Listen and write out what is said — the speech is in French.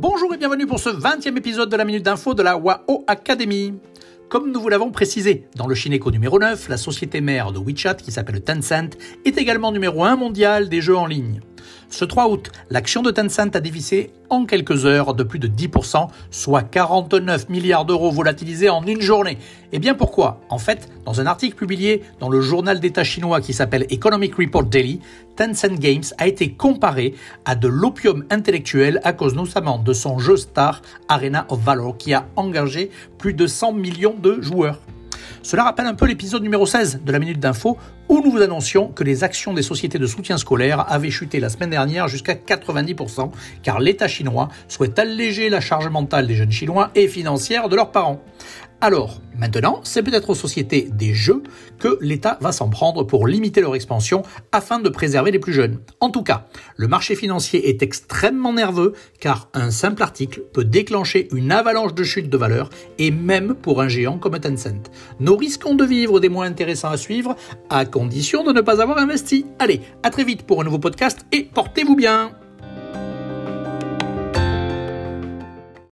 Bonjour et bienvenue pour ce 20e épisode de la Minute d'Info de la WAO Academy. Comme nous vous l'avons précisé, dans le Shineco numéro 9, la société mère de WeChat, qui s'appelle Tencent, est également numéro 1 mondial des jeux en ligne. Ce 3 août, l'action de Tencent a dévissé en quelques heures de plus de 10%, soit 49 milliards d'euros volatilisés en une journée. Et bien pourquoi? En fait, dans un article publié dans le journal d'État chinois qui s'appelle Economic Report Daily, Tencent Games a été comparé à de l'opium intellectuel à cause notamment de son jeu star Arena of Valor qui a engagé plus de 100 millions de joueurs. Cela rappelle un peu l'épisode numéro 16 de la Minute d'Info où nous vous annoncions que les actions des sociétés de soutien scolaire avaient chuté la semaine dernière jusqu'à 90% car l'État chinois souhaite alléger la charge mentale des jeunes chinois et financière de leurs parents. Alors, maintenant, c'est peut-être aux sociétés des jeux que l'État va s'en prendre pour limiter leur expansion afin de préserver les plus jeunes. En tout cas, le marché financier est extrêmement nerveux car un simple article peut déclencher une avalanche de chute de valeur et même pour un géant comme Tencent. Nous risquons de vivre des mois intéressants à suivre à condition de ne pas avoir investi. Allez, à très vite pour un nouveau podcast et portez-vous bien